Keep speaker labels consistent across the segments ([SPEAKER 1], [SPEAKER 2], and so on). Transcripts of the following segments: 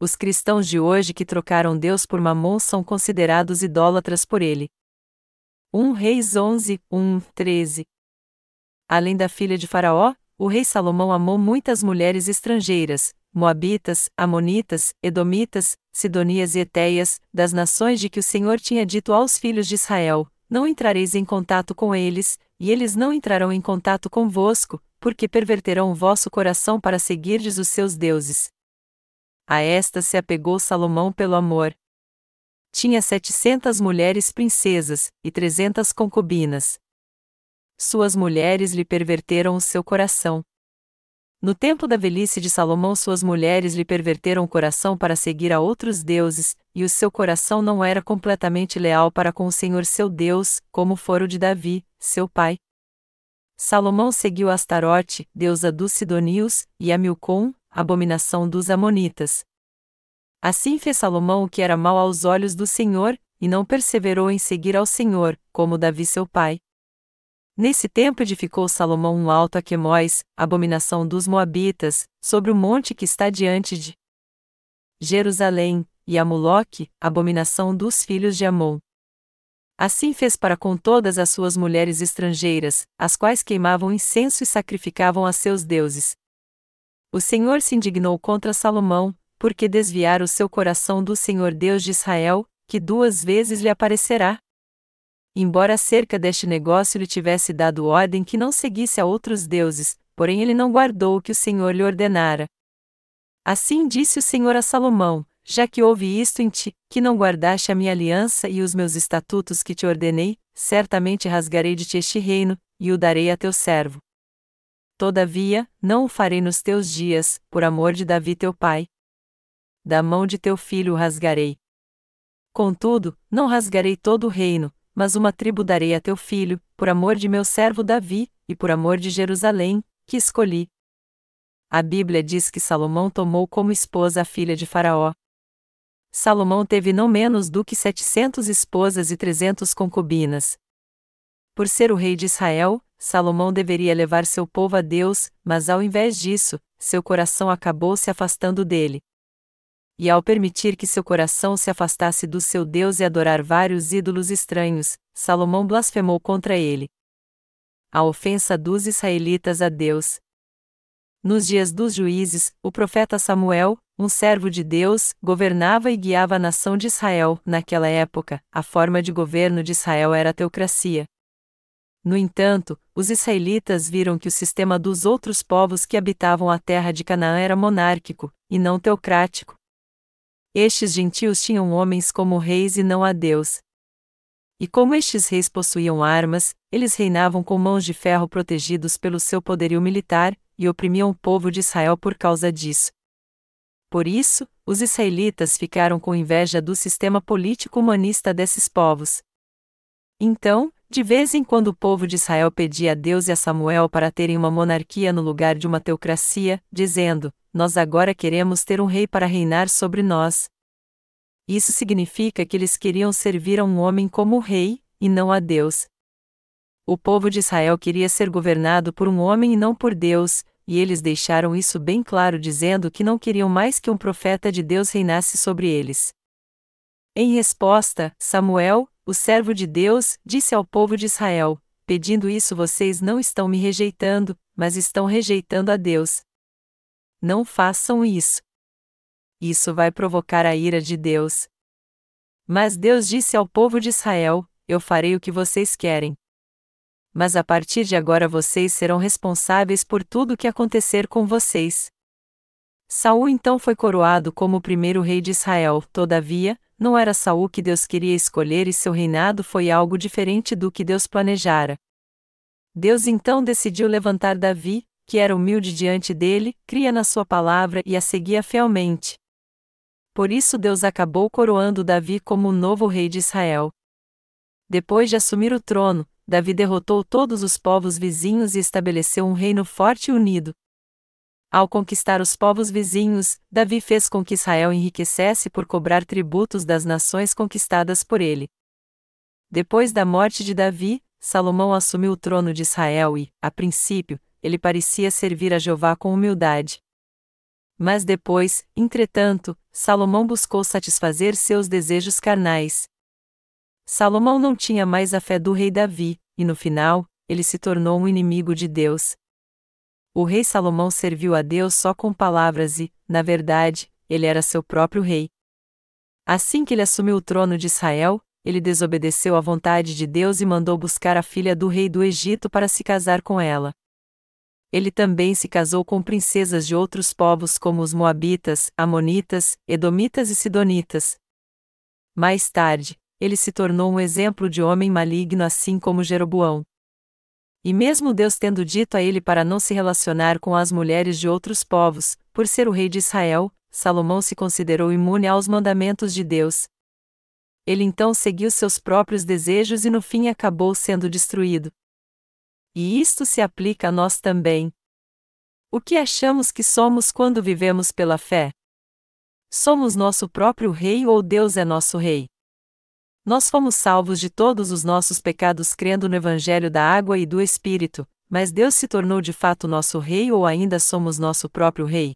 [SPEAKER 1] Os cristãos de hoje que trocaram Deus por Mamon são considerados idólatras por ele. 1 Reis 11, 1, 13 Além da filha de Faraó, o rei Salomão amou muitas mulheres estrangeiras, Moabitas, Amonitas, Edomitas, Sidonias e Eteias, das nações de que o Senhor tinha dito aos filhos de Israel: Não entrareis em contato com eles, e eles não entrarão em contato convosco, porque perverterão o vosso coração para seguirdes os seus deuses. A esta se apegou Salomão pelo amor. Tinha setecentas mulheres princesas, e trezentas concubinas. Suas mulheres lhe perverteram o seu coração. No tempo da velhice de Salomão, suas mulheres lhe perverteram o coração para seguir a outros deuses, e o seu coração não era completamente leal para com o Senhor seu Deus, como fora o de Davi, seu pai. Salomão seguiu Astarote, deusa dos Sidonios, e a Milcom, abominação dos Amonitas. Assim fez Salomão o que era mal aos olhos do Senhor, e não perseverou em seguir ao Senhor, como Davi seu pai. Nesse tempo edificou Salomão um alto a Quemóis, abominação dos Moabitas, sobre o monte que está diante de Jerusalém, e a Muloque, abominação dos filhos de Amon. Assim fez para com todas as suas mulheres estrangeiras, as quais queimavam incenso e sacrificavam a seus deuses, o Senhor se indignou contra Salomão, porque desviara o seu coração do Senhor Deus de Israel, que duas vezes lhe aparecerá. Embora acerca deste negócio lhe tivesse dado ordem que não seguisse a outros deuses, porém ele não guardou o que o Senhor lhe ordenara. Assim disse o Senhor a Salomão: Já que houve isto em ti, que não guardaste a minha aliança e os meus estatutos que te ordenei, certamente rasgarei de ti este reino, e o darei a teu servo. Todavia, não o farei nos teus dias, por amor de Davi teu pai. Da mão de teu filho o rasgarei. Contudo, não rasgarei todo o reino, mas uma tribo darei a teu filho, por amor de meu servo Davi, e por amor de Jerusalém, que escolhi. A Bíblia diz que Salomão tomou como esposa a filha de Faraó. Salomão teve não menos do que setecentos esposas e trezentos concubinas. Por ser o rei de Israel, Salomão deveria levar seu povo a Deus, mas ao invés disso, seu coração acabou se afastando dele. E ao permitir que seu coração se afastasse do seu Deus e adorar vários ídolos estranhos, Salomão blasfemou contra ele. A ofensa dos israelitas a Deus. Nos dias dos juízes, o profeta Samuel, um servo de Deus, governava e guiava a nação de Israel. Naquela época, a forma de governo de Israel era a teocracia. No entanto, os israelitas viram que o sistema dos outros povos que habitavam a terra de Canaã era monárquico, e não teocrático. Estes gentios tinham homens como reis e não a Deus. E como estes reis possuíam armas, eles reinavam com mãos de ferro protegidos pelo seu poderio militar, e oprimiam o povo de Israel por causa disso. Por isso, os israelitas ficaram com inveja do sistema político humanista desses povos. Então, de vez em quando o povo de Israel pedia a Deus e a Samuel para terem uma monarquia no lugar de uma teocracia, dizendo: Nós agora queremos ter um rei para reinar sobre nós. Isso significa que eles queriam servir a um homem como rei, e não a Deus. O povo de Israel queria ser governado por um homem e não por Deus, e eles deixaram isso bem claro dizendo que não queriam mais que um profeta de Deus reinasse sobre eles. Em resposta, Samuel, o servo de Deus, disse ao povo de Israel: Pedindo isso vocês não estão me rejeitando, mas estão rejeitando a Deus. Não façam isso. Isso vai provocar a ira de Deus. Mas Deus disse ao povo de Israel: Eu farei o que vocês querem. Mas a partir de agora vocês serão responsáveis por tudo o que acontecer com vocês. Saul então foi coroado como o primeiro rei de Israel, todavia, não era Saul que Deus queria escolher e seu reinado foi algo diferente do que Deus planejara. Deus então decidiu levantar Davi, que era humilde diante dele, cria na sua palavra e a seguia fielmente. Por isso Deus acabou coroando Davi como o novo rei de Israel. Depois de assumir o trono, Davi derrotou todos os povos vizinhos e estabeleceu um reino forte e unido, ao conquistar os povos vizinhos, Davi fez com que Israel enriquecesse por cobrar tributos das nações conquistadas por ele. Depois da morte de Davi, Salomão assumiu o trono de Israel e, a princípio, ele parecia servir a Jeová com humildade. Mas depois, entretanto, Salomão buscou satisfazer seus desejos carnais. Salomão não tinha mais a fé do rei Davi, e no final, ele se tornou um inimigo de Deus. O rei Salomão serviu a Deus só com palavras e, na verdade, ele era seu próprio rei. Assim que ele assumiu o trono de Israel, ele desobedeceu à vontade de Deus e mandou buscar a filha do rei do Egito para se casar com ela. Ele também se casou com princesas de outros povos como os Moabitas, Amonitas, Edomitas e Sidonitas. Mais tarde, ele se tornou um exemplo de homem maligno assim como Jeroboão. E mesmo Deus tendo dito a ele para não se relacionar com as mulheres de outros povos, por ser o rei de Israel, Salomão se considerou imune aos mandamentos de Deus. Ele então seguiu seus próprios desejos e no fim acabou sendo destruído. E isto se aplica a nós também. O que achamos que somos quando vivemos pela fé? Somos nosso próprio rei ou Deus é nosso rei? Nós fomos salvos de todos os nossos pecados crendo no Evangelho da água e do Espírito, mas Deus se tornou de fato nosso Rei ou ainda somos nosso próprio Rei?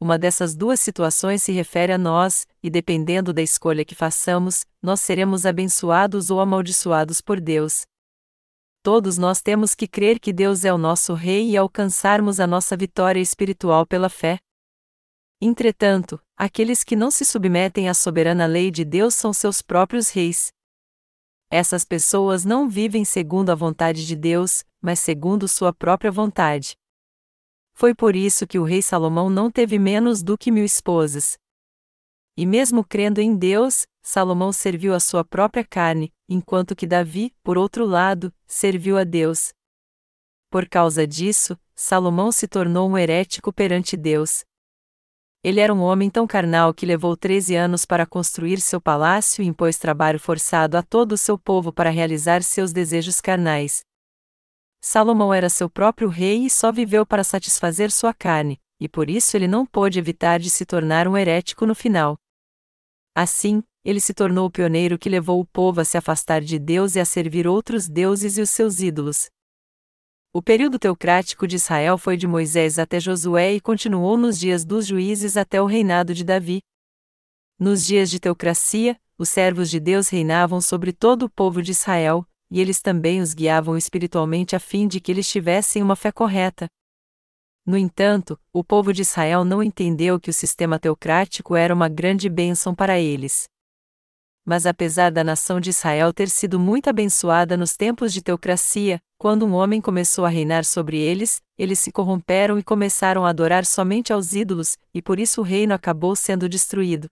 [SPEAKER 1] Uma dessas duas situações se refere a nós, e dependendo da escolha que façamos, nós seremos abençoados ou amaldiçoados por Deus. Todos nós temos que crer que Deus é o nosso Rei e alcançarmos a nossa vitória espiritual pela fé. Entretanto, aqueles que não se submetem à soberana lei de Deus são seus próprios reis. Essas pessoas não vivem segundo a vontade de Deus, mas segundo sua própria vontade. Foi por isso que o rei Salomão não teve menos do que mil esposas. E mesmo crendo em Deus, Salomão serviu a sua própria carne, enquanto que Davi, por outro lado, serviu a Deus. Por causa disso, Salomão se tornou um herético perante Deus. Ele era um homem tão carnal que levou 13 anos para construir seu palácio e impôs trabalho forçado a todo o seu povo para realizar seus desejos carnais. Salomão era seu próprio rei e só viveu para satisfazer sua carne, e por isso ele não pôde evitar de se tornar um herético no final. Assim, ele se tornou o pioneiro que levou o povo a se afastar de Deus e a servir outros deuses e os seus ídolos. O período teocrático de Israel foi de Moisés até Josué e continuou nos dias dos juízes até o reinado de Davi. Nos dias de teocracia, os servos de Deus reinavam sobre todo o povo de Israel, e eles também os guiavam espiritualmente a fim de que eles tivessem uma fé correta. No entanto, o povo de Israel não entendeu que o sistema teocrático era uma grande bênção para eles mas apesar da nação de Israel ter sido muito abençoada nos tempos de teocracia, quando um homem começou a reinar sobre eles, eles se corromperam e começaram a adorar somente aos ídolos, e por isso o reino acabou sendo destruído.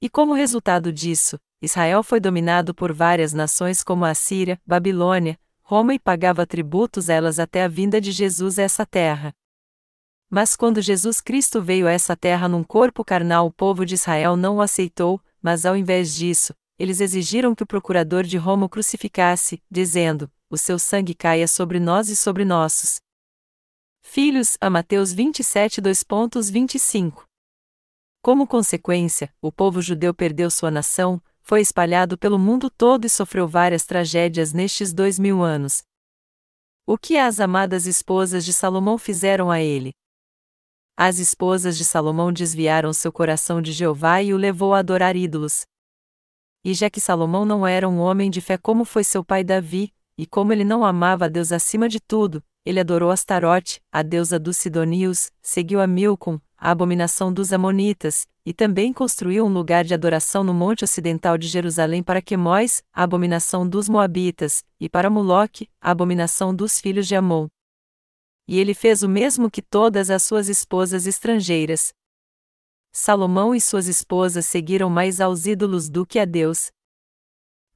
[SPEAKER 1] E como resultado disso, Israel foi dominado por várias nações como a Síria, Babilônia, Roma e pagava tributos a elas até a vinda de Jesus a essa terra. Mas quando Jesus Cristo veio a essa terra num corpo carnal, o povo de Israel não o aceitou, mas ao invés disso, eles exigiram que o procurador de Roma o crucificasse, dizendo: O seu sangue caia sobre nós e sobre nossos filhos. A Mateus 27, 2.25. Como consequência, o povo judeu perdeu sua nação, foi espalhado pelo mundo todo e sofreu várias tragédias nestes dois mil anos. O que as amadas esposas de Salomão fizeram a ele? As esposas de Salomão desviaram seu coração de Jeová e o levou a adorar ídolos. E já que Salomão não era um homem de fé como foi seu pai Davi, e como ele não amava a Deus acima de tudo, ele adorou Astarote, a deusa dos Sidonios, seguiu a Milcom, a abominação dos Amonitas, e também construiu um lugar de adoração no monte ocidental de Jerusalém para Quemóis, a abominação dos Moabitas, e para Moloque, a abominação dos filhos de Amon e ele fez o mesmo que todas as suas esposas estrangeiras. Salomão e suas esposas seguiram mais aos ídolos do que a Deus.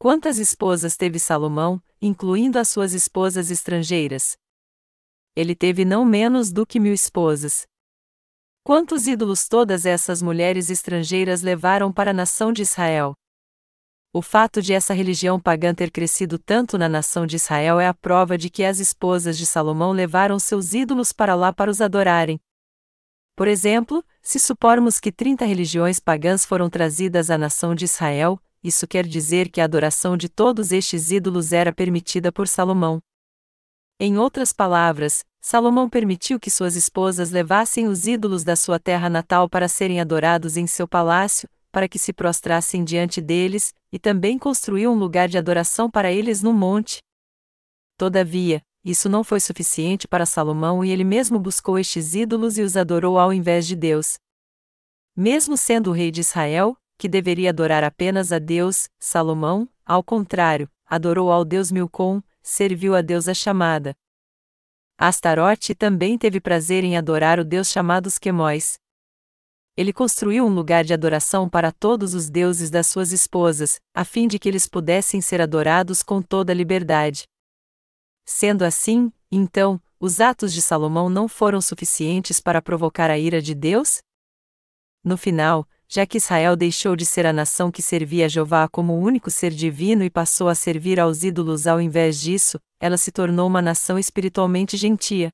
[SPEAKER 1] Quantas esposas teve Salomão, incluindo as suas esposas estrangeiras? Ele teve não menos do que mil esposas. Quantos ídolos todas essas mulheres estrangeiras levaram para a nação de Israel? O fato de essa religião pagã ter crescido tanto na nação de Israel é a prova de que as esposas de Salomão levaram seus ídolos para lá para os adorarem. Por exemplo, se supormos que 30 religiões pagãs foram trazidas à nação de Israel, isso quer dizer que a adoração de todos estes ídolos era permitida por Salomão. Em outras palavras, Salomão permitiu que suas esposas levassem os ídolos da sua terra natal para serem adorados em seu palácio, para que se prostrassem diante deles, e também construiu um lugar de adoração para eles no monte. Todavia, isso não foi suficiente para Salomão e ele mesmo buscou estes ídolos e os adorou ao invés de Deus. Mesmo sendo o rei de Israel, que deveria adorar apenas a Deus, Salomão, ao contrário, adorou ao Deus Milcom, serviu a Deus a chamada. Astarote também teve prazer em adorar o Deus chamado Quemóis. Ele construiu um lugar de adoração para todos os deuses das suas esposas, a fim de que eles pudessem ser adorados com toda liberdade. Sendo assim, então, os atos de Salomão não foram suficientes para provocar a ira de Deus? No final, já que Israel deixou de ser a nação que servia a Jeová como o único ser divino e passou a servir aos ídolos ao invés disso, ela se tornou uma nação espiritualmente gentia.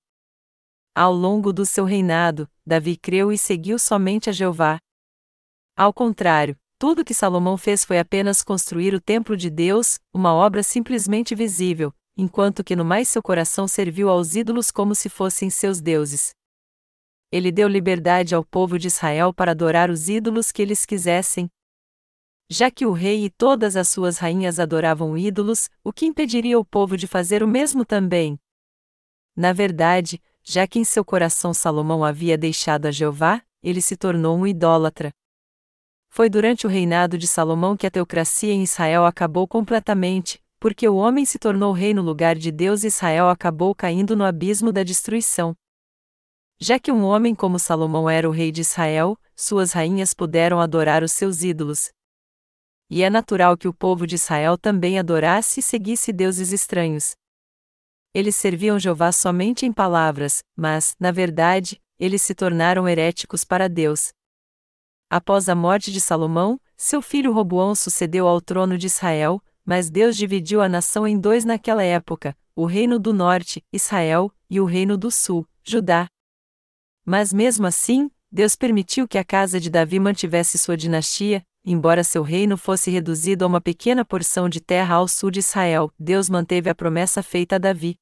[SPEAKER 1] Ao longo do seu reinado, Davi creu e seguiu somente a Jeová. Ao contrário, tudo que Salomão fez foi apenas construir o templo de Deus, uma obra simplesmente visível, enquanto que no mais seu coração serviu aos ídolos como se fossem seus deuses ele deu liberdade ao povo de Israel para adorar os ídolos que eles quisessem. Já que o rei e todas as suas rainhas adoravam ídolos, o que impediria o povo de fazer o mesmo também? Na verdade, já que em seu coração Salomão havia deixado a Jeová, ele se tornou um idólatra. Foi durante o reinado de Salomão que a teocracia em Israel acabou completamente, porque o homem se tornou rei no lugar de Deus e Israel acabou caindo no abismo da destruição. Já que um homem como Salomão era o rei de Israel, suas rainhas puderam adorar os seus ídolos. E é natural que o povo de Israel também adorasse e seguisse deuses estranhos. Eles serviam Jeová somente em palavras, mas, na verdade, eles se tornaram heréticos para Deus. Após a morte de Salomão, seu filho Roboão sucedeu ao trono de Israel, mas Deus dividiu a nação em dois naquela época: o reino do norte, Israel, e o reino do sul, Judá. Mas mesmo assim, Deus permitiu que a casa de Davi mantivesse sua dinastia, embora seu reino fosse reduzido a uma pequena porção de terra ao sul de Israel, Deus manteve a promessa feita a Davi.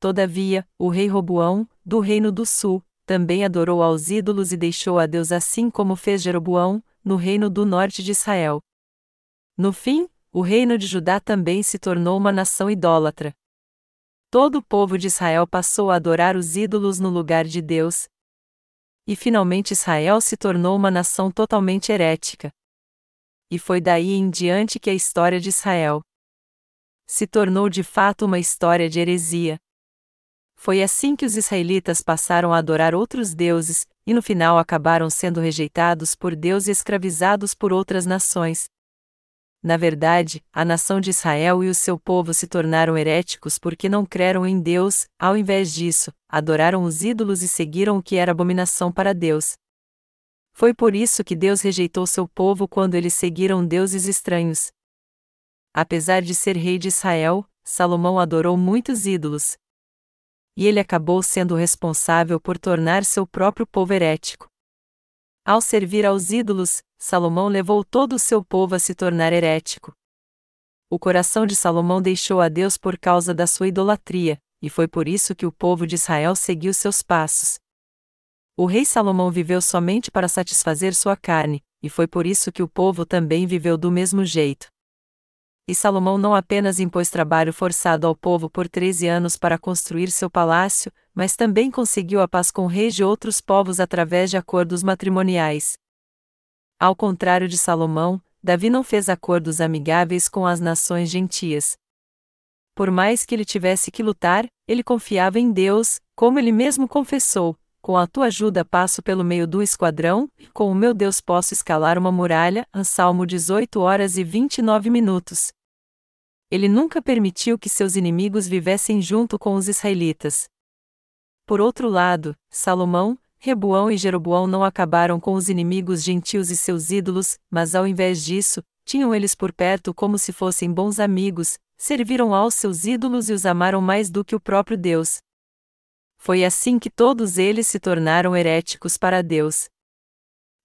[SPEAKER 1] Todavia, o rei Roboão, do reino do sul, também adorou aos ídolos e deixou a Deus assim como fez Jeroboão, no reino do norte de Israel. No fim, o reino de Judá também se tornou uma nação idólatra. Todo o povo de Israel passou a adorar os ídolos no lugar de Deus. E finalmente Israel se tornou uma nação totalmente herética. E foi daí em diante que a história de Israel se tornou de fato uma história de heresia. Foi assim que os israelitas passaram a adorar outros deuses, e no final acabaram sendo rejeitados por Deus e escravizados por outras nações. Na verdade, a nação de Israel e o seu povo se tornaram heréticos porque não creram em Deus, ao invés disso, adoraram os ídolos e seguiram o que era abominação para Deus. Foi por isso que Deus rejeitou seu povo quando eles seguiram deuses estranhos. Apesar de ser rei de Israel, Salomão adorou muitos ídolos. E ele acabou sendo responsável por tornar seu próprio povo herético. Ao servir aos ídolos, Salomão levou todo o seu povo a se tornar herético. O coração de Salomão deixou a Deus por causa da sua idolatria, e foi por isso que o povo de Israel seguiu seus passos. O rei Salomão viveu somente para satisfazer sua carne, e foi por isso que o povo também viveu do mesmo jeito. E Salomão não apenas impôs trabalho forçado ao povo por 13 anos para construir seu palácio, mas também conseguiu a paz com reis de outros povos através de acordos matrimoniais. Ao contrário de Salomão, Davi não fez acordos amigáveis com as nações gentias. Por mais que ele tivesse que lutar, ele confiava em Deus, como ele mesmo confessou: com a tua ajuda passo pelo meio do esquadrão, com o meu Deus posso escalar uma muralha. Salmo 18 horas e 29 minutos ele nunca permitiu que seus inimigos vivessem junto com os israelitas. Por outro lado, Salomão, Rebuão e Jeroboão não acabaram com os inimigos gentios e seus ídolos, mas ao invés disso, tinham eles por perto como se fossem bons amigos, serviram aos seus ídolos e os amaram mais do que o próprio Deus. Foi assim que todos eles se tornaram heréticos para Deus.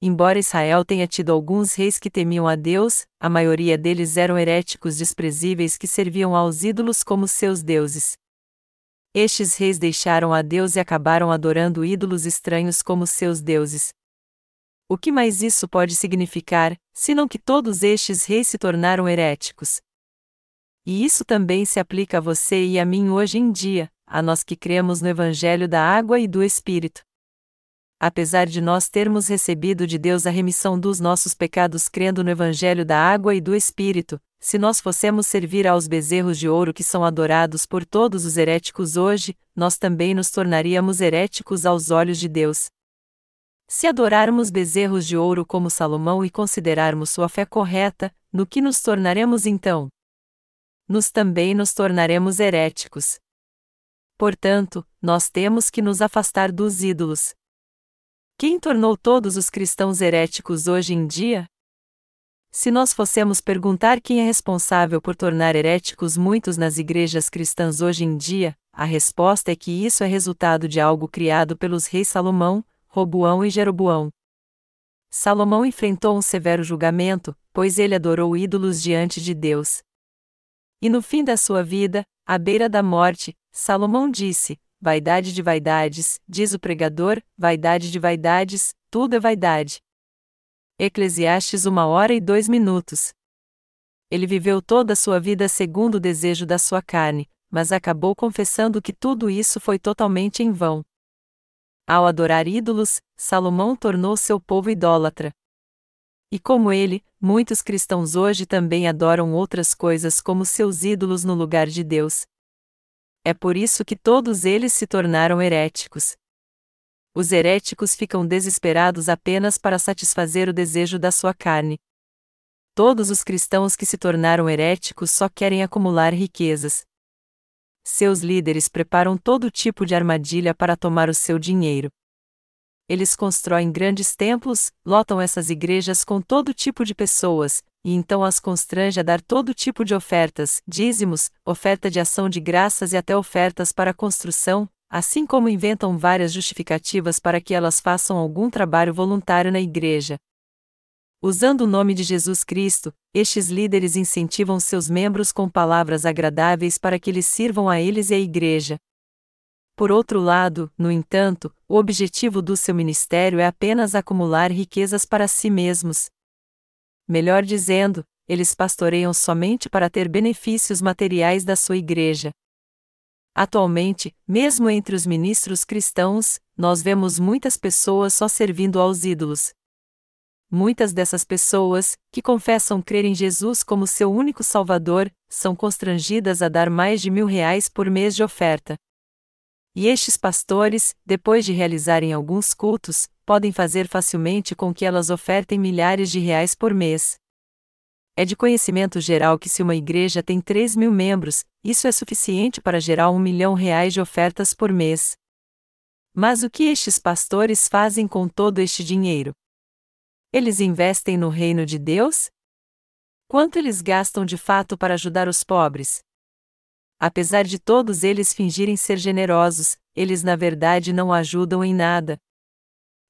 [SPEAKER 1] Embora Israel tenha tido alguns reis que temiam a Deus, a maioria deles eram heréticos desprezíveis que serviam aos ídolos como seus deuses. Estes reis deixaram a Deus e acabaram adorando ídolos estranhos como seus deuses. O que mais isso pode significar, senão que todos estes reis se tornaram heréticos? E isso também se aplica a você e a mim hoje em dia, a nós que cremos no Evangelho da Água e do Espírito. Apesar de nós termos recebido de Deus a remissão dos nossos pecados crendo no Evangelho da Água e do Espírito, se nós fossemos servir aos bezerros de ouro que são adorados por todos os heréticos hoje, nós também nos tornaríamos heréticos aos olhos de Deus. Se adorarmos bezerros de ouro como Salomão e considerarmos sua fé correta, no que nos tornaremos então? Nos também nos tornaremos heréticos. Portanto, nós temos que nos afastar dos ídolos. Quem tornou todos os cristãos heréticos hoje em dia? Se nós fossemos perguntar quem é responsável por tornar heréticos muitos nas igrejas cristãs hoje em dia, a resposta é que isso é resultado de algo criado pelos reis Salomão, Roboão e Jeroboão. Salomão enfrentou um severo julgamento, pois ele adorou ídolos diante de Deus. E no fim da sua vida, à beira da morte, Salomão disse: Vaidade de vaidades, diz o pregador, vaidade de vaidades, tudo é vaidade. Eclesiastes uma hora e dois minutos. Ele viveu toda a sua vida segundo o desejo da sua carne, mas acabou confessando que tudo isso foi totalmente em vão. Ao adorar ídolos, Salomão tornou seu povo idólatra. E como ele, muitos cristãos hoje também adoram outras coisas como seus ídolos no lugar de Deus. É por isso que todos eles se tornaram heréticos. Os heréticos ficam desesperados apenas para satisfazer o desejo da sua carne. Todos os cristãos que se tornaram heréticos só querem acumular riquezas. Seus líderes preparam todo tipo de armadilha para tomar o seu dinheiro. Eles constroem grandes templos, lotam essas igrejas com todo tipo de pessoas, e então as constrange a dar todo tipo de ofertas, dízimos, oferta de ação de graças e até ofertas para construção, assim como inventam várias justificativas para que elas façam algum trabalho voluntário na igreja, Usando o nome de Jesus Cristo, estes líderes incentivam seus membros com palavras agradáveis para que eles sirvam a eles e à igreja. Por outro lado, no entanto, o objetivo do seu ministério é apenas acumular riquezas para si mesmos. Melhor dizendo, eles pastoreiam somente para ter benefícios materiais da sua igreja. Atualmente, mesmo entre os ministros cristãos, nós vemos muitas pessoas só servindo aos ídolos. Muitas dessas pessoas, que confessam crer em Jesus como seu único Salvador, são constrangidas a dar mais de mil reais por mês de oferta. E estes pastores, depois de realizarem alguns cultos, podem fazer facilmente com que elas ofertem milhares de reais por mês. É de conhecimento geral que se uma igreja tem 3 mil membros, isso é suficiente para gerar um milhão reais de ofertas por mês. Mas o que estes pastores fazem com todo este dinheiro? Eles investem no reino de Deus? Quanto eles gastam de fato para ajudar os pobres? Apesar de todos eles fingirem ser generosos, eles na verdade não ajudam em nada.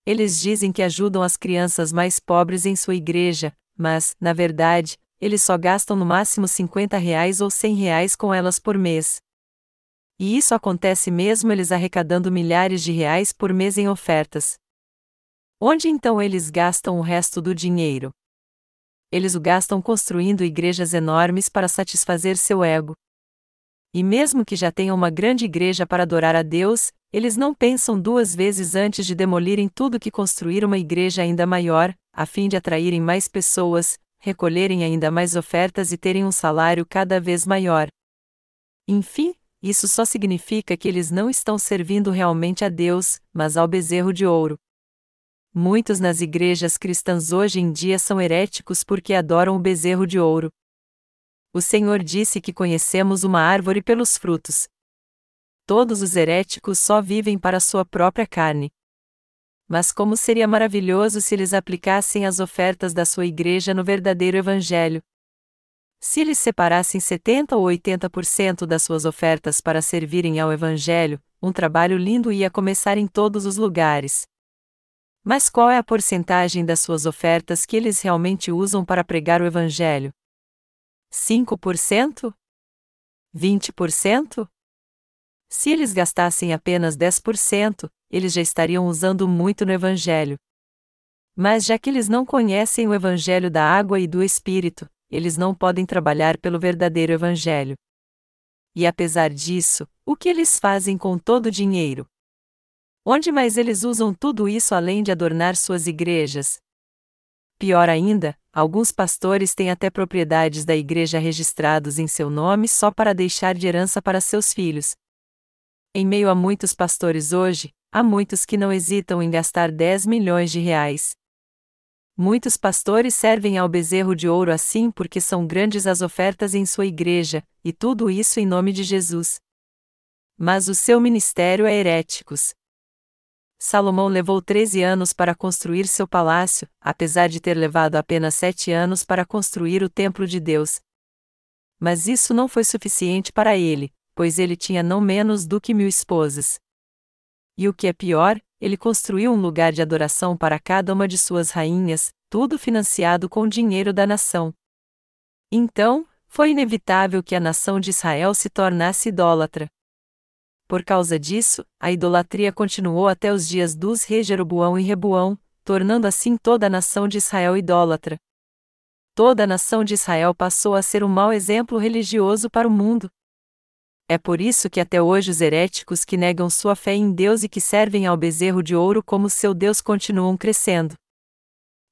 [SPEAKER 1] Eles dizem que ajudam as crianças mais pobres em sua igreja, mas, na verdade, eles só gastam no máximo 50 reais ou 100 reais com elas por mês. E isso acontece mesmo eles arrecadando milhares de reais por mês em ofertas. Onde então eles gastam o resto do dinheiro? Eles o gastam construindo igrejas enormes para satisfazer seu ego. E mesmo que já tenham uma grande igreja para adorar a Deus, eles não pensam duas vezes antes de demolirem tudo que construir uma igreja ainda maior, a fim de atraírem mais pessoas, recolherem ainda mais ofertas e terem um salário cada vez maior. Enfim, isso só significa que eles não estão servindo realmente a Deus, mas ao bezerro de ouro. Muitos nas igrejas cristãs hoje em dia são heréticos porque adoram o bezerro de ouro. O Senhor disse que conhecemos uma árvore pelos frutos. Todos os heréticos só vivem para sua própria carne. Mas como seria maravilhoso se eles aplicassem as ofertas da sua igreja no verdadeiro Evangelho. Se eles separassem 70 ou 80% das suas ofertas para servirem ao Evangelho, um trabalho lindo ia começar em todos os lugares. Mas qual é a porcentagem das suas ofertas que eles realmente usam para pregar o Evangelho? 5%? 20%? Se eles gastassem apenas 10%, eles já estariam usando muito no Evangelho. Mas já que eles não conhecem o Evangelho da água e do Espírito, eles não podem trabalhar pelo verdadeiro Evangelho. E apesar disso, o que eles fazem com todo o dinheiro? Onde mais eles usam tudo isso além de adornar suas igrejas? Pior ainda, alguns pastores têm até propriedades da igreja registrados em seu nome só para deixar de herança para seus filhos. Em meio a muitos pastores hoje, há muitos que não hesitam em gastar 10 milhões de reais. Muitos pastores servem ao bezerro de ouro assim porque são grandes as ofertas em sua igreja, e tudo isso em nome de Jesus. Mas o seu ministério é heréticos. Salomão levou 13 anos para construir seu palácio, apesar de ter levado apenas sete anos para construir o templo de Deus. Mas isso não foi suficiente para ele, pois ele tinha não menos do que mil esposas. E o que é pior, ele construiu um lugar de adoração para cada uma de suas rainhas, tudo financiado com o dinheiro da nação. Então, foi inevitável que a nação de Israel se tornasse idólatra. Por causa disso, a idolatria continuou até os dias dos reis Jeroboão e Rebuão, tornando assim toda a nação de Israel idólatra. Toda a nação de Israel passou a ser um mau exemplo religioso para o mundo. É por isso que até hoje os heréticos que negam sua fé em Deus e que servem ao bezerro de ouro como seu Deus continuam crescendo.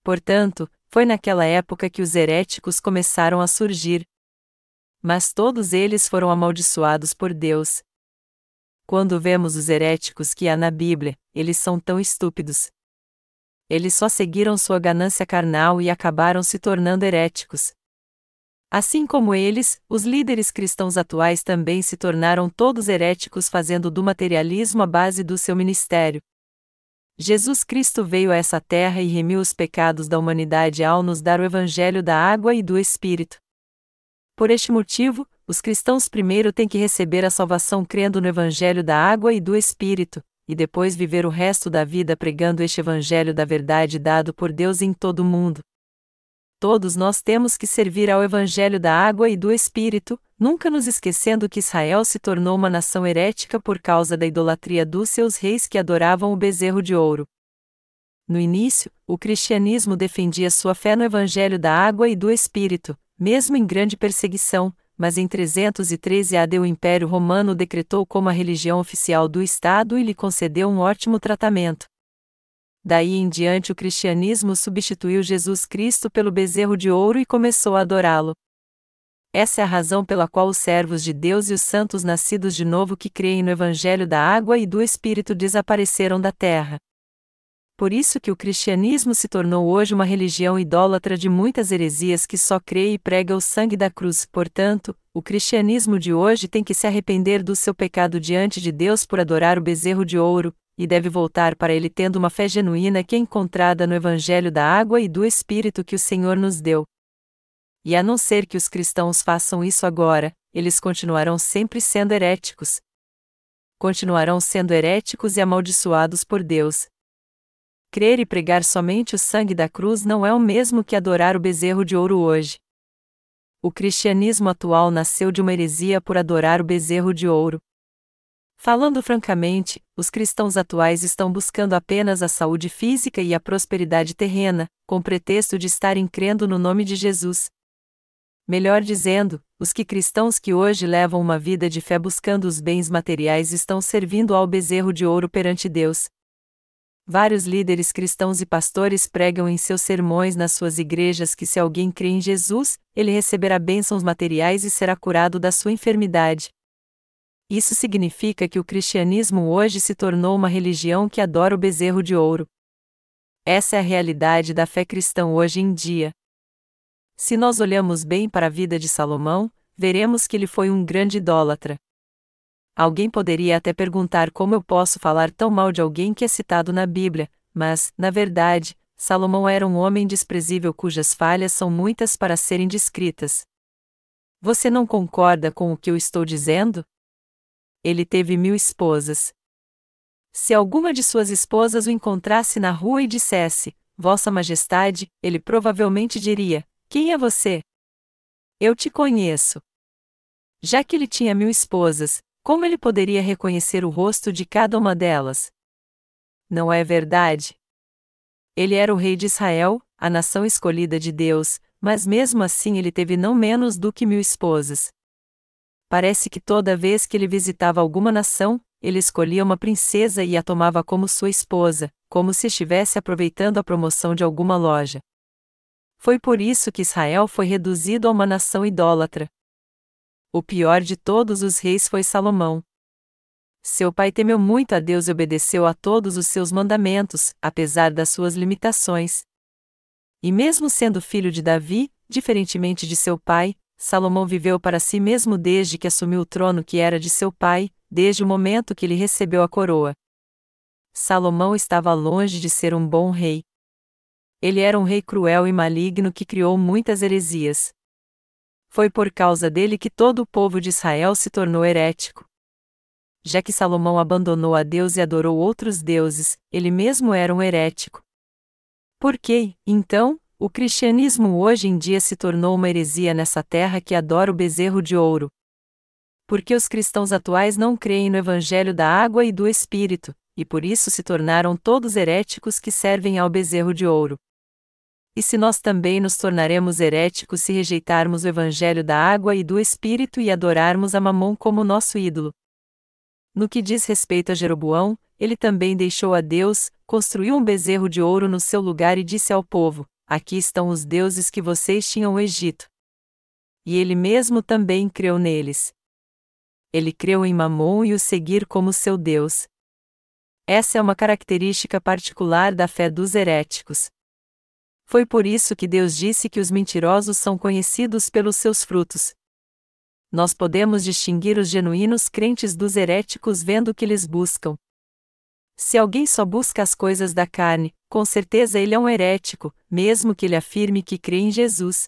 [SPEAKER 1] Portanto, foi naquela época que os heréticos começaram a surgir. Mas todos eles foram amaldiçoados por Deus. Quando vemos os heréticos que há na Bíblia, eles são tão estúpidos. Eles só seguiram sua ganância carnal e acabaram se tornando heréticos. Assim como eles, os líderes cristãos atuais também se tornaram todos heréticos, fazendo do materialismo a base do seu ministério. Jesus Cristo veio a essa terra e remiu os pecados da humanidade ao nos dar o Evangelho da água e do Espírito. Por este motivo, os cristãos primeiro têm que receber a salvação crendo no Evangelho da água e do Espírito, e depois viver o resto da vida pregando este Evangelho da verdade dado por Deus em todo o mundo todos nós temos que servir ao Evangelho da água e do Espírito, nunca nos esquecendo que Israel se tornou uma nação herética por causa da idolatria dos seus reis que adoravam o bezerro de ouro. No início, o cristianismo defendia sua fé no Evangelho da água e do Espírito, mesmo em grande perseguição, mas em 313 AD o Império Romano decretou como a religião oficial do Estado e lhe concedeu um ótimo tratamento. Daí em diante o cristianismo substituiu Jesus Cristo pelo bezerro de ouro e começou a adorá-lo. Essa é a razão pela qual os servos de Deus e os santos nascidos de novo que creem no Evangelho da água e do Espírito desapareceram da terra. Por isso que o cristianismo se tornou hoje uma religião idólatra de muitas heresias que só crê e prega o sangue da cruz. Portanto, o cristianismo de hoje tem que se arrepender do seu pecado diante de Deus por adorar o bezerro de ouro, e deve voltar para ele tendo uma fé genuína que é encontrada no Evangelho da água e do Espírito que o Senhor nos deu. E a não ser que os cristãos façam isso agora, eles continuarão sempre sendo heréticos. Continuarão sendo heréticos e amaldiçoados por Deus. Crer e pregar somente o sangue da cruz não é o mesmo que adorar o bezerro de ouro hoje. O cristianismo atual nasceu de uma heresia por adorar o bezerro de ouro. Falando francamente, os cristãos atuais estão buscando apenas a saúde física e a prosperidade terrena, com pretexto de estarem crendo no nome de Jesus. Melhor dizendo, os que cristãos que hoje levam uma vida de fé buscando os bens materiais estão servindo ao bezerro de ouro perante Deus. Vários líderes cristãos e pastores pregam em seus sermões nas suas igrejas que se alguém crê em Jesus, ele receberá bênçãos materiais e será curado da sua enfermidade. Isso significa que o cristianismo hoje se tornou uma religião que adora o bezerro de ouro. Essa é a realidade da fé cristã hoje em dia. Se nós olhamos bem para a vida de Salomão, veremos que ele foi um grande idólatra. Alguém poderia até perguntar como eu posso falar tão mal de alguém que é citado na Bíblia, mas, na verdade, Salomão era um homem desprezível cujas falhas são muitas para serem descritas. Você não concorda com o que eu estou dizendo? ele teve mil esposas. Se alguma de suas esposas o encontrasse na rua e dissesse, Vossa Majestade, ele provavelmente diria: Quem é você? Eu te conheço. Já que ele tinha mil esposas, Como ele poderia reconhecer o rosto de cada uma delas? Não é verdade? Ele era o rei de Israel, a nação escolhida de Deus, mas mesmo assim ele teve não menos do que mil esposas. Parece que toda vez que ele visitava alguma nação, ele escolhia uma princesa e a tomava como sua esposa, como se estivesse aproveitando a promoção de alguma loja. Foi por isso que Israel foi reduzido a uma nação idólatra. O pior de todos os reis foi Salomão. Seu pai temeu muito a Deus e obedeceu a todos os seus mandamentos, apesar das suas limitações. E mesmo sendo filho de Davi, diferentemente de seu pai, Salomão viveu para si mesmo desde que assumiu o trono que era de seu pai, desde o momento que ele recebeu a coroa. Salomão estava longe de ser um bom rei. Ele era um rei cruel e maligno que criou muitas heresias. Foi por causa dele que todo o povo de Israel se tornou herético. Já que Salomão abandonou a Deus e adorou outros deuses, ele mesmo era um herético. Por que, então, o cristianismo hoje em dia se tornou uma heresia nessa terra que adora o bezerro de ouro? Porque os cristãos atuais não creem no evangelho da água e do espírito, e por isso se tornaram todos heréticos que servem ao bezerro de ouro. E se nós também nos tornaremos heréticos se rejeitarmos o evangelho da água e do espírito e adorarmos a Mamon como nosso ídolo? No que diz respeito a Jeroboão, ele também deixou a Deus, construiu um bezerro de ouro no seu lugar e disse ao povo: Aqui estão os deuses que vocês tinham no Egito. E ele mesmo também creu neles. Ele creu em Mamon e o seguir como seu Deus. Essa é uma característica particular da fé dos heréticos. Foi por isso que Deus disse que os mentirosos são conhecidos pelos seus frutos, nós podemos distinguir os genuínos crentes dos heréticos vendo o que eles buscam. Se alguém só busca as coisas da carne, com certeza ele é um herético, mesmo que ele afirme que crê em Jesus.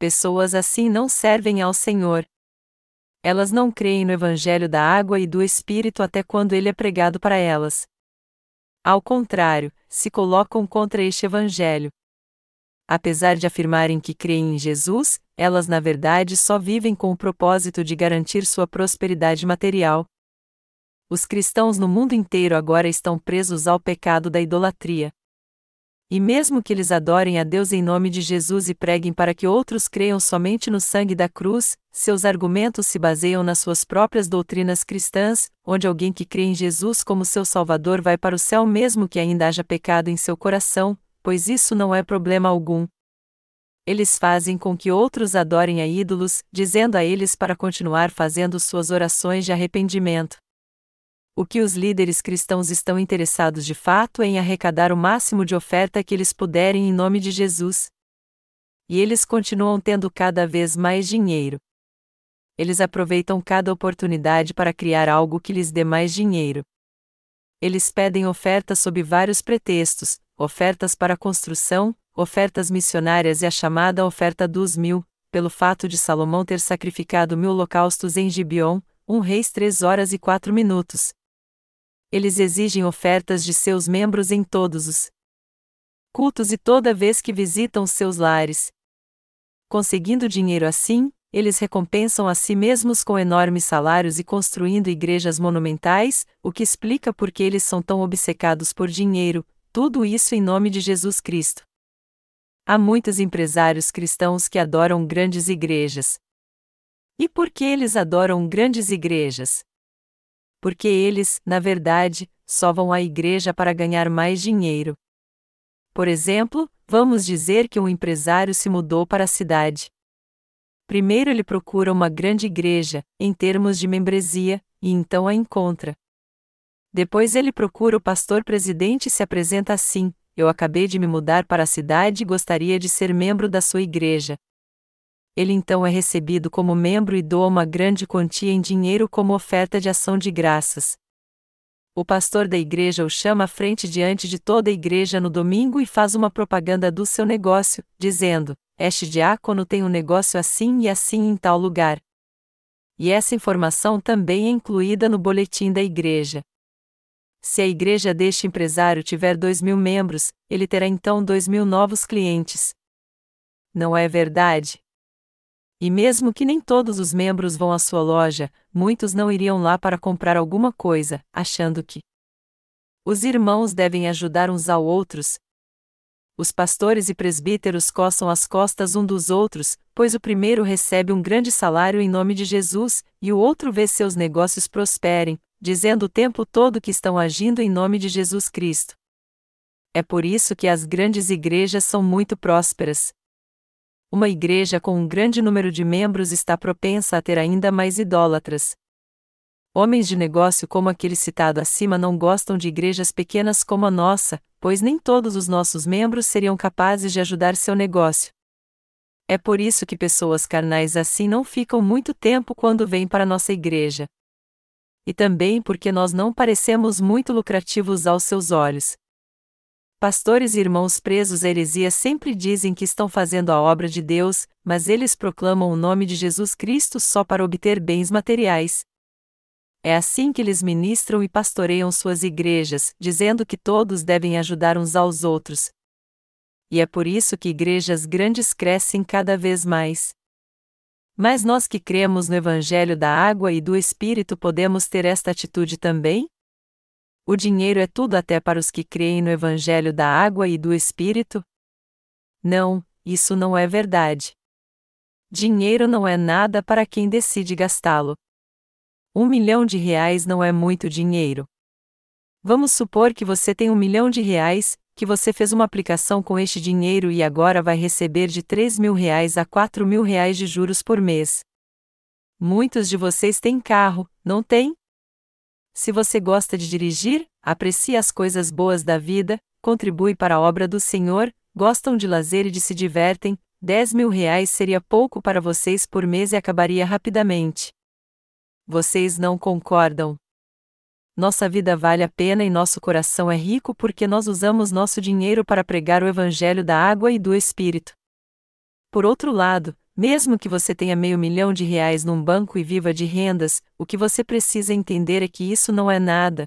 [SPEAKER 1] Pessoas assim não servem ao Senhor. Elas não creem no Evangelho da água e do Espírito até quando ele é pregado para elas. Ao contrário, se colocam contra este Evangelho. Apesar de afirmarem que creem em Jesus, elas na verdade só vivem com o propósito de garantir sua prosperidade material, os cristãos no mundo inteiro agora estão presos ao pecado da idolatria. E mesmo que eles adorem a Deus em nome de Jesus e preguem para que outros creiam somente no sangue da cruz, seus argumentos se baseiam nas suas próprias doutrinas cristãs, onde alguém que crê em Jesus como seu Salvador vai para o céu mesmo que ainda haja pecado em seu coração, pois isso não é problema algum. Eles fazem com que outros adorem a ídolos, dizendo a eles para continuar fazendo suas orações de arrependimento. O que os líderes cristãos estão interessados de fato é em arrecadar o máximo de oferta que eles puderem em nome de Jesus. E eles continuam tendo cada vez mais dinheiro. Eles aproveitam cada oportunidade para criar algo que lhes dê mais dinheiro. Eles pedem ofertas sob vários pretextos: ofertas para construção, ofertas missionárias e a chamada oferta dos mil, pelo fato de Salomão ter sacrificado mil holocaustos em Gibeon, um reis três horas e quatro minutos, eles exigem ofertas de seus membros em todos os cultos e toda vez que visitam seus lares. Conseguindo dinheiro assim, eles recompensam a si mesmos com enormes salários e construindo igrejas monumentais, o que explica por que eles são tão obcecados por dinheiro, tudo isso em nome de Jesus Cristo. Há muitos empresários cristãos que adoram grandes igrejas. E por que eles adoram grandes igrejas? porque eles, na verdade, só vão à igreja para ganhar mais dinheiro. Por exemplo, vamos dizer que um empresário se mudou para a cidade. Primeiro ele procura uma grande igreja, em termos de membresia, e então a encontra. Depois ele procura o pastor presidente e se apresenta assim: Eu acabei de me mudar para a cidade e gostaria de ser membro da sua igreja, ele então é recebido como membro e doa uma grande quantia em dinheiro como oferta de ação de graças. O pastor da igreja o chama à frente diante de toda a igreja no domingo e faz uma propaganda do seu negócio, dizendo: Este diácono tem um negócio assim e assim em tal lugar. E essa informação também é incluída no boletim da igreja. Se a igreja deste empresário tiver dois mil membros, ele terá então dois mil novos clientes. Não é verdade? E mesmo que nem todos os membros vão à sua loja, muitos não iriam lá para comprar alguma coisa, achando que os irmãos devem ajudar uns aos outros. Os pastores e presbíteros coçam as costas um dos outros, pois o primeiro recebe um grande salário em nome de Jesus, e o outro vê seus negócios prosperem, dizendo o tempo todo que estão agindo em nome de Jesus Cristo. É por isso que as grandes igrejas são muito prósperas. Uma igreja com um grande número de membros está propensa a ter ainda mais idólatras. Homens de negócio como aquele citado acima não gostam de igrejas pequenas como a nossa, pois nem todos os nossos membros seriam capazes de ajudar seu negócio. É por isso que pessoas carnais assim não ficam muito tempo quando vêm para nossa igreja. E também porque nós não parecemos muito lucrativos aos seus olhos. Pastores e irmãos presos à heresia sempre dizem que estão fazendo a obra de Deus, mas eles proclamam o nome de Jesus Cristo só para obter bens materiais. É assim que eles ministram e pastoreiam suas igrejas, dizendo que todos devem ajudar uns aos outros. E é por isso que igrejas grandes crescem cada vez mais. Mas nós que cremos no Evangelho da Água e do Espírito podemos ter esta atitude também? O dinheiro é tudo até para os que creem no Evangelho da Água e do Espírito? Não, isso não é verdade. Dinheiro não é nada para quem decide gastá-lo. Um milhão de reais não é muito dinheiro. Vamos supor que você tem um milhão de reais, que você fez uma aplicação com este dinheiro e agora vai receber de 3 mil reais a 4 mil reais de juros por mês. Muitos de vocês têm carro, não têm? Se você gosta de dirigir, aprecia as coisas boas da vida, contribui para a obra do Senhor, gostam de lazer e de se divertem, 10 mil reais seria pouco para vocês por mês e acabaria rapidamente. Vocês não concordam? Nossa vida vale a pena e nosso coração é rico porque nós usamos nosso dinheiro para pregar o Evangelho da água e do Espírito. Por outro lado, mesmo que você tenha meio milhão de reais num banco e viva de rendas, o que você precisa entender é que isso não é nada.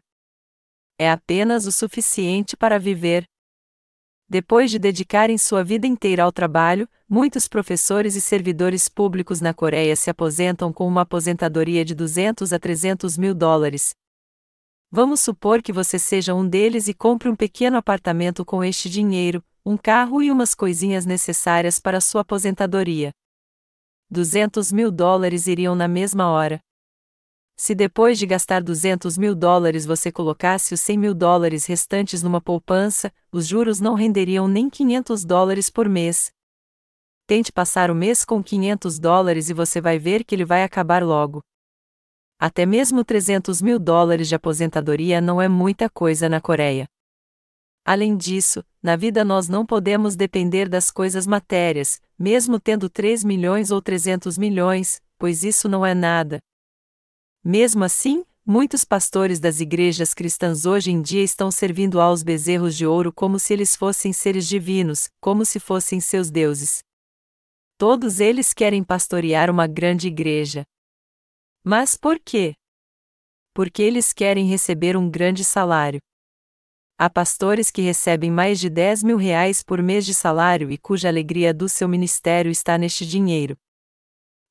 [SPEAKER 1] É apenas o suficiente para viver. Depois de dedicarem sua vida inteira ao trabalho, muitos professores e servidores públicos na Coreia se aposentam com uma aposentadoria de 200 a 300 mil dólares. Vamos supor que você seja um deles e compre um pequeno apartamento com este dinheiro, um carro e umas coisinhas necessárias para sua aposentadoria. 200 mil dólares iriam na mesma hora. Se depois de gastar 200 mil dólares você colocasse os 100 mil dólares restantes numa poupança, os juros não renderiam nem 500 dólares por mês. Tente passar o mês com 500 dólares e você vai ver que ele vai acabar logo. Até mesmo 300 mil dólares de aposentadoria não é muita coisa na Coreia. Além disso, na vida nós não podemos depender das coisas matérias, mesmo tendo 3 milhões ou 300 milhões, pois isso não é nada, mesmo assim, muitos pastores das igrejas cristãs hoje em dia estão servindo aos bezerros de ouro como se eles fossem seres divinos, como se fossem seus deuses. Todos eles querem pastorear uma grande igreja. Mas por quê? Porque eles querem receber um grande salário. Há pastores que recebem mais de 10 mil reais por mês de salário e cuja alegria do seu ministério está neste dinheiro.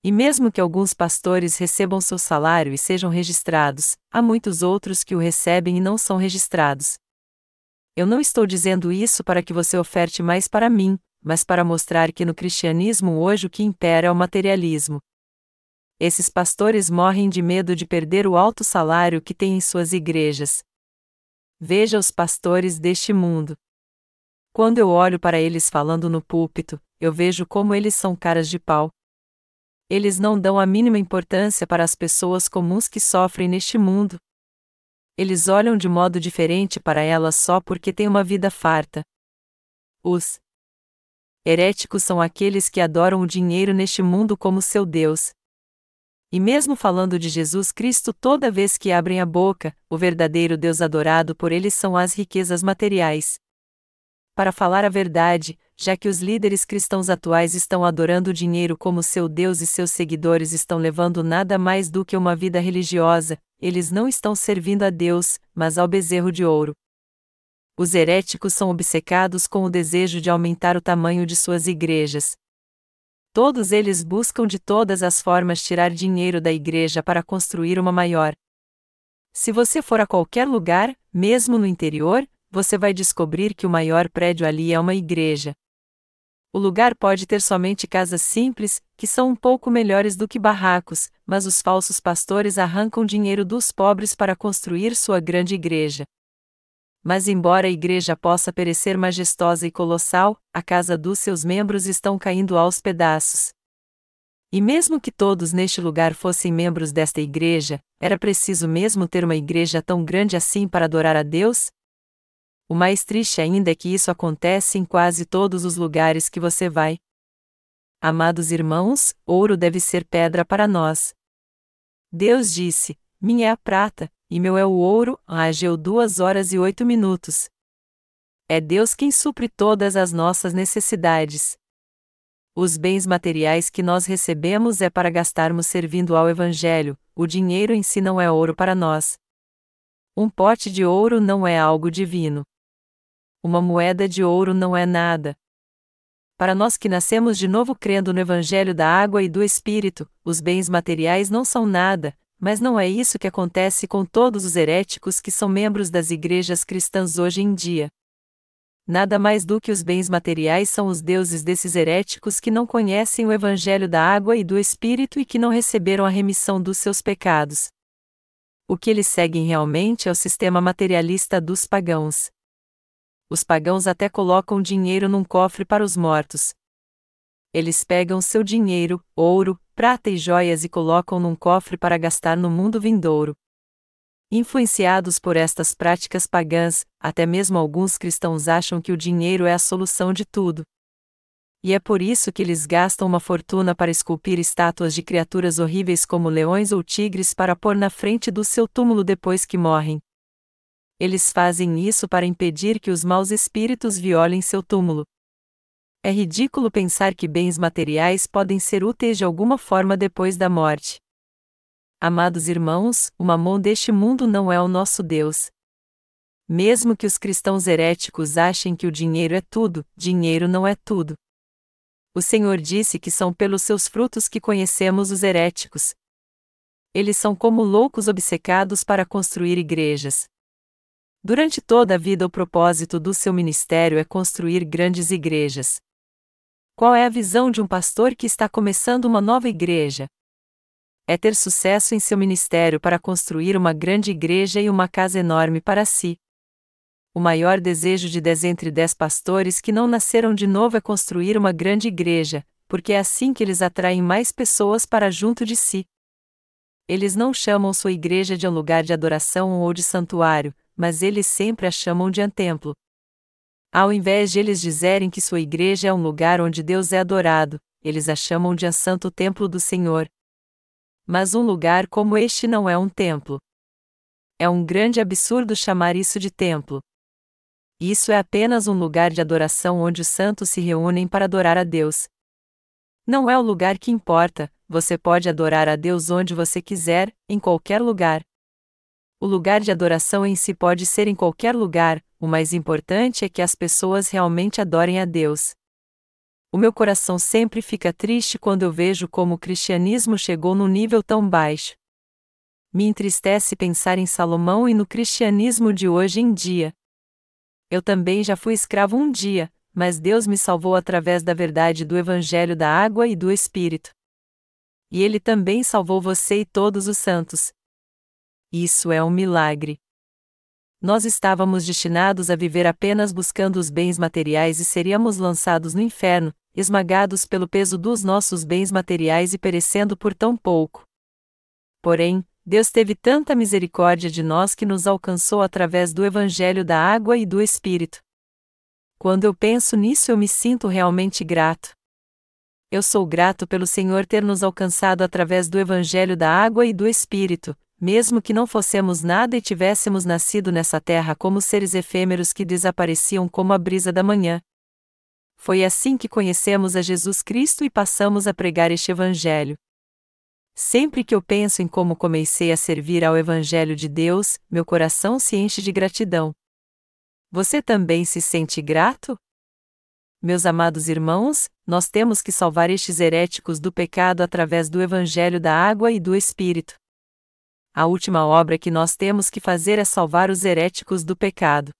[SPEAKER 1] E mesmo que alguns pastores recebam seu salário e sejam registrados, há muitos outros que o recebem e não são registrados. Eu não estou dizendo isso para que você oferte mais para mim, mas para mostrar que no cristianismo hoje o que impera é o materialismo. Esses pastores morrem de medo de perder o alto salário que têm em suas igrejas. Veja os pastores deste mundo. Quando eu olho para eles falando no púlpito, eu vejo como eles são caras de pau, eles não dão a mínima importância para as pessoas comuns que sofrem neste mundo. Eles olham de modo diferente para elas só porque têm uma vida farta. Os heréticos são aqueles que adoram o dinheiro neste mundo como seu Deus. E mesmo falando de Jesus Cristo toda vez que abrem a boca, o verdadeiro Deus adorado por eles são as riquezas materiais. Para falar a verdade, já que os líderes cristãos atuais estão adorando o dinheiro como seu Deus e seus seguidores estão levando nada mais do que uma vida religiosa, eles não estão servindo a Deus, mas ao bezerro de ouro. Os heréticos são obcecados com o desejo de aumentar o tamanho de suas igrejas. Todos eles buscam de todas as formas tirar dinheiro da igreja para construir uma maior. Se você for a qualquer lugar, mesmo no interior, você vai descobrir que o maior prédio ali é uma igreja. O lugar pode ter somente casas simples, que são um pouco melhores do que barracos, mas os falsos pastores arrancam dinheiro dos pobres para construir sua grande igreja. Mas, embora a igreja possa perecer majestosa e colossal, a casa dos seus membros estão caindo aos pedaços. E mesmo que todos neste lugar fossem membros desta igreja, era preciso mesmo ter uma igreja tão grande assim para adorar a Deus? O mais triste ainda é que isso acontece em quase todos os lugares que você vai. Amados irmãos, ouro deve ser pedra para nós. Deus disse: Minha é a prata, e meu é o ouro, Ageu 2 horas e 8 minutos. É Deus quem supre todas as nossas necessidades. Os bens materiais que nós recebemos é para gastarmos servindo ao Evangelho, o dinheiro em si não é ouro para nós. Um pote de ouro não é algo divino. Uma moeda de ouro não é nada. Para nós que nascemos de novo crendo no Evangelho da água e do Espírito, os bens materiais não são nada, mas não é isso que acontece com todos os heréticos que são membros das igrejas cristãs hoje em dia. Nada mais do que os bens materiais são os deuses desses heréticos que não conhecem o Evangelho da água e do Espírito e que não receberam a remissão dos seus pecados. O que eles seguem realmente é o sistema materialista dos pagãos. Os pagãos até colocam dinheiro num cofre para os mortos. Eles pegam seu dinheiro, ouro, prata e joias e colocam num cofre para gastar no mundo vindouro. Influenciados por estas práticas pagãs, até mesmo alguns cristãos acham que o dinheiro é a solução de tudo. E é por isso que eles gastam uma fortuna para esculpir estátuas de criaturas horríveis como leões ou tigres para pôr na frente do seu túmulo depois que morrem. Eles fazem isso para impedir que os maus espíritos violem seu túmulo. É ridículo pensar que bens materiais podem ser úteis de alguma forma depois da morte. Amados irmãos, o mamon deste mundo não é o nosso Deus. Mesmo que os cristãos heréticos achem que o dinheiro é tudo, dinheiro não é tudo. O Senhor disse que são pelos seus frutos que conhecemos os heréticos. Eles são como loucos obcecados para construir igrejas. Durante toda a vida, o propósito do seu ministério é construir grandes igrejas. Qual é a visão de um pastor que está começando uma nova igreja? É ter sucesso em seu ministério para construir uma grande igreja e uma casa enorme para si. O maior desejo de dez entre dez pastores que não nasceram de novo é construir uma grande igreja, porque é assim que eles atraem mais pessoas para junto de si. Eles não chamam sua igreja de um lugar de adoração ou de santuário, mas eles sempre a chamam de um templo. Ao invés de eles dizerem que sua igreja é um lugar onde Deus é adorado, eles a chamam de a Santo Templo do Senhor. Mas um lugar como este não é um templo. É um grande absurdo chamar isso de templo. Isso é apenas um lugar de adoração onde os santos se reúnem para adorar a Deus. Não é o lugar que importa, você pode adorar a Deus onde você quiser, em qualquer lugar. O lugar de adoração em si pode ser em qualquer lugar, o mais importante é que as pessoas realmente adorem a Deus. O meu coração sempre fica triste quando eu vejo como o cristianismo chegou num nível tão baixo. Me entristece pensar em Salomão e no cristianismo de hoje em dia. Eu também já fui escravo um dia, mas Deus me salvou através da verdade do Evangelho da Água e do Espírito. E Ele também salvou você e todos os santos. Isso é um milagre nós estávamos destinados a viver apenas buscando os bens materiais e seríamos lançados no inferno, esmagados pelo peso dos nossos bens materiais e perecendo por tão pouco. Porém, Deus teve tanta misericórdia de nós que nos alcançou através do Evangelho da Água e do Espírito. Quando eu penso nisso, eu me sinto realmente grato. Eu sou grato pelo Senhor ter nos alcançado através do Evangelho da Água e do Espírito, mesmo que não fossemos nada e tivéssemos nascido nessa terra como seres efêmeros que desapareciam como a brisa da manhã. Foi assim que conhecemos a Jesus Cristo e passamos a pregar este Evangelho. Sempre que eu penso em como comecei a servir ao Evangelho de Deus, meu coração se enche de gratidão. Você também se sente grato? Meus amados irmãos, nós temos que salvar estes heréticos do pecado através do Evangelho da Água e do Espírito. A última obra que nós temos que fazer é salvar os heréticos do pecado.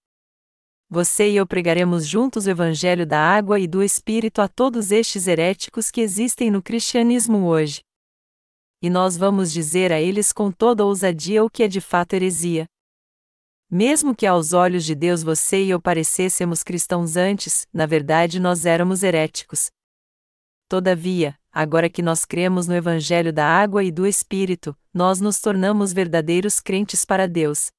[SPEAKER 1] Você e eu pregaremos juntos o Evangelho da Água e do Espírito a todos estes heréticos que existem no cristianismo hoje. E nós vamos dizer a eles com toda ousadia o que é de fato heresia. Mesmo que aos olhos de Deus você e eu parecêssemos cristãos antes, na verdade nós éramos heréticos. Todavia, agora que nós cremos no Evangelho da Água e do Espírito, nós nos tornamos verdadeiros crentes para Deus.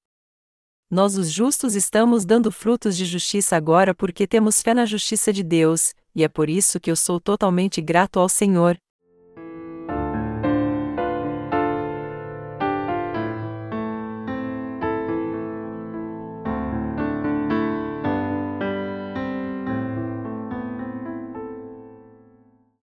[SPEAKER 1] Nós, os justos, estamos dando frutos de justiça agora porque temos fé na justiça de Deus, e é por isso que eu sou totalmente grato ao Senhor,